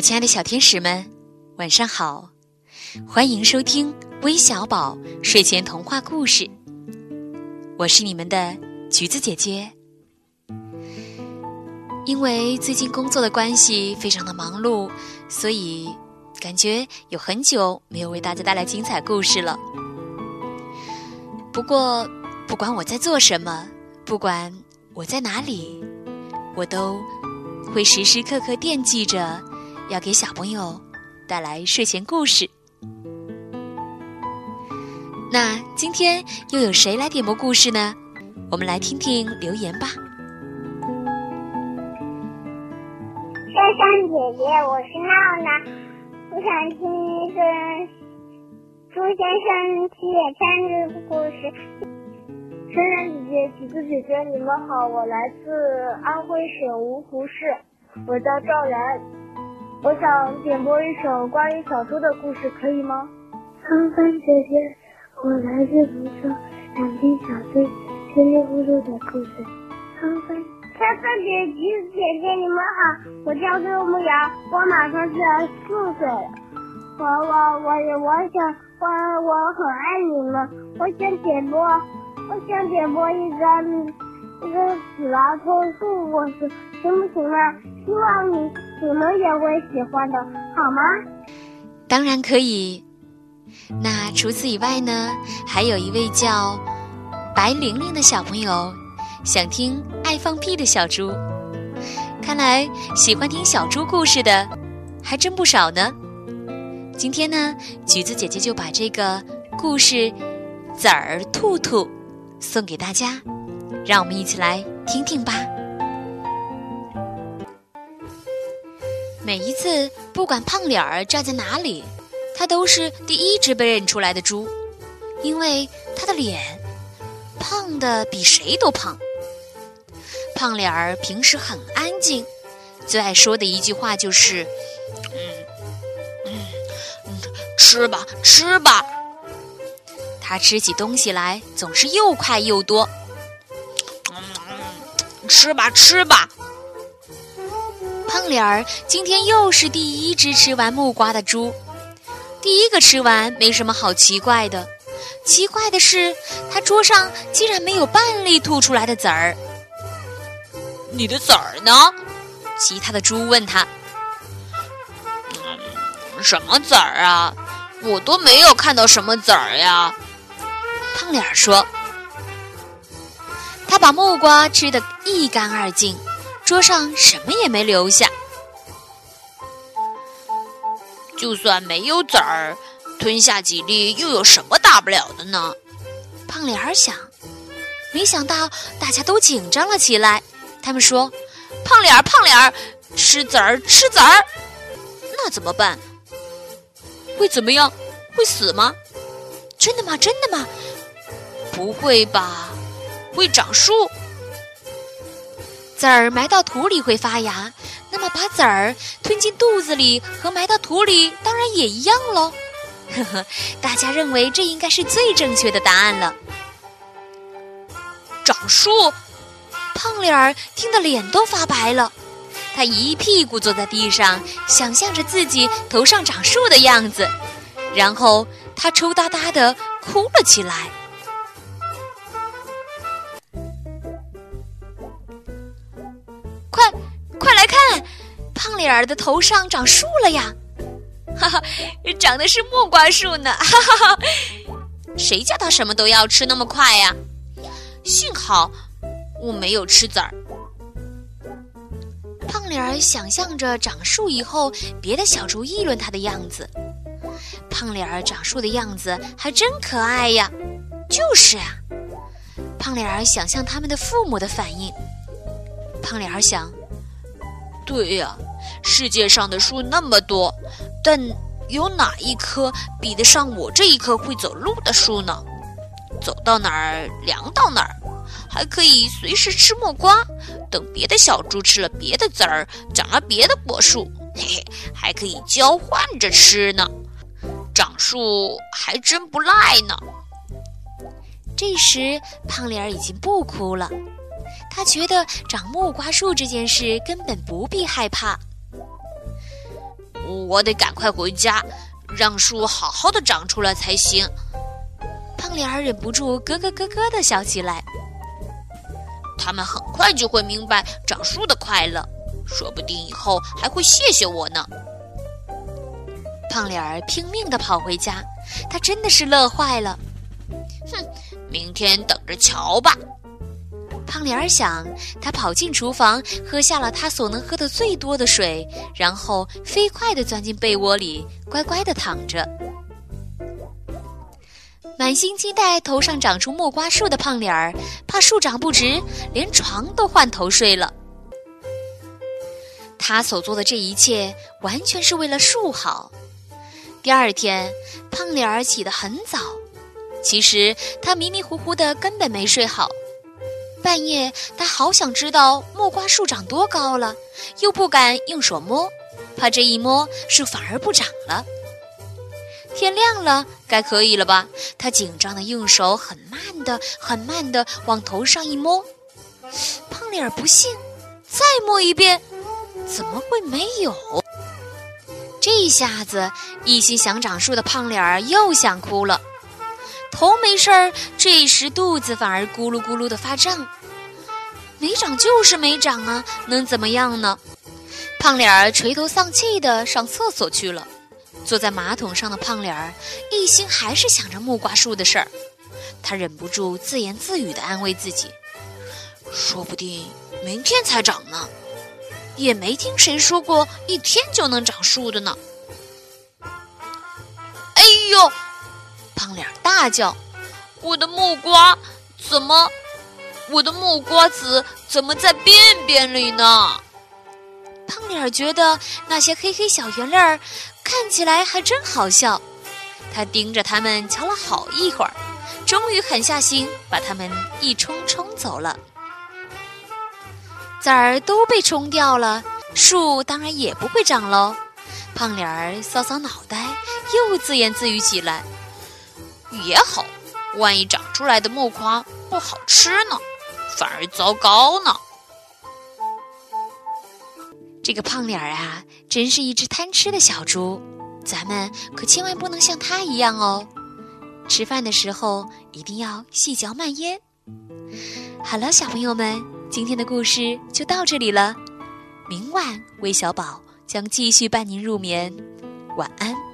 亲爱的小天使们，晚上好！欢迎收听微小宝睡前童话故事。我是你们的橘子姐姐。因为最近工作的关系，非常的忙碌，所以感觉有很久没有为大家带来精彩故事了。不过，不管我在做什么，不管我在哪里，我都会时时刻刻惦记着。要给小朋友带来睡前故事。那今天又有谁来点播故事呢？我们来听听留言吧。珊珊姐姐，我是闹闹，我想听一个猪先生七月三日的故事。珊珊姐姐、橘子姐姐，你们好，我来自安徽省芜湖市，我叫赵然。我想点播一首关于小猪的故事，可以吗？芳芳姐姐，我来自福州，想听小猪叽里呼噜的故事。芳芳，芳芳姐姐、姐姐，你们好，我叫周木瑶，我马上就要四岁了。我我我我想我我很爱你们，我想点播，我想点播一个一个纸老头树故事，行不行啊？希望你。你们也会喜欢的，好吗？当然可以。那除此以外呢？还有一位叫白玲玲的小朋友，想听爱放屁的小猪。看来喜欢听小猪故事的还真不少呢。今天呢，橘子姐姐就把这个故事《籽儿兔兔》送给大家，让我们一起来听听吧。每一次，不管胖脸儿站在哪里，他都是第一只被认出来的猪，因为他的脸胖的比谁都胖。胖脸儿平时很安静，最爱说的一句话就是：“嗯嗯，吃吧，吃吧。”他吃起东西来总是又快又多。嗯，吃吧，吃吧。胖脸儿今天又是第一只吃完木瓜的猪，第一个吃完没什么好奇怪的，奇怪的是他桌上竟然没有半粒吐出来的籽儿。你的籽儿呢？其他的猪问他。什么籽儿啊？我都没有看到什么籽儿呀。胖脸儿说。他把木瓜吃得一干二净。桌上什么也没留下，就算没有籽儿，吞下几粒又有什么大不了的呢？胖脸儿想。没想到大家都紧张了起来。他们说：“胖脸儿，胖脸儿，吃籽儿，吃籽儿，那怎么办？会怎么样？会死吗？真的吗？真的吗？不会吧？会长树？”籽儿埋到土里会发芽，那么把籽儿吞进肚子里和埋到土里当然也一样喽。呵呵，大家认为这应该是最正确的答案了。长树，胖脸儿听得脸都发白了，他一屁股坐在地上，想象着自己头上长树的样子，然后他抽搭搭的哭了起来。胖脸儿的头上长树了呀，哈哈，长的是木瓜树呢，哈哈哈！谁叫他什么都要吃那么快呀？幸好我没有吃籽儿。胖脸儿想象着长树以后，别的小猪议论他的样子。胖脸儿长树的样子还真可爱呀，就是啊。胖脸儿想象他们的父母的反应。胖脸儿想，对呀。世界上的树那么多，但有哪一棵比得上我这一棵会走路的树呢？走到哪儿凉到哪儿，还可以随时吃木瓜，等别的小猪吃了别的籽儿，长了别的果树，嘿嘿，还可以交换着吃呢。长树还真不赖呢。这时，胖脸儿已经不哭了，他觉得长木瓜树这件事根本不必害怕。我得赶快回家，让树好好的长出来才行。胖脸儿忍不住咯咯咯咯的笑起来。他们很快就会明白长树的快乐，说不定以后还会谢谢我呢。胖脸儿拼命的跑回家，他真的是乐坏了。哼，明天等着瞧吧。胖脸儿想，他跑进厨房，喝下了他所能喝的最多的水，然后飞快地钻进被窝里，乖乖地躺着。满心期待头上长出木瓜树的胖脸儿，怕树长不直，连床都换头睡了。他所做的这一切，完全是为了树好。第二天，胖脸儿起得很早，其实他迷迷糊糊的，根本没睡好。半夜，他好想知道木瓜树长多高了，又不敢用手摸，怕这一摸树反而不长了。天亮了，该可以了吧？他紧张的用手很慢的、很慢的往头上一摸，胖脸儿不信，再摸一遍，怎么会没有？这一下子，一心想长树的胖脸儿又想哭了。头没事儿，这时肚子反而咕噜咕噜的发胀。没长就是没长啊，能怎么样呢？胖脸儿垂头丧气的上厕所去了。坐在马桶上的胖脸儿一心还是想着木瓜树的事儿，他忍不住自言自语的安慰自己：“说不定明天才长呢，也没听谁说过一天就能长树的呢。”哎呦！胖脸大叫：“我的木瓜怎么？我的木瓜子怎么在便便里呢？”胖脸觉得那些黑黑小圆粒儿看起来还真好笑，他盯着它们瞧了好一会儿，终于狠下心把它们一冲冲走了。籽儿都被冲掉了，树当然也不会长喽。胖脸儿搔搔脑袋，又自言自语起来。也好，万一长出来的木瓜不好吃呢，反而糟糕呢。这个胖脸儿啊，真是一只贪吃的小猪，咱们可千万不能像它一样哦。吃饭的时候一定要细嚼慢咽。好了，小朋友们，今天的故事就到这里了。明晚魏小宝将继续伴您入眠，晚安。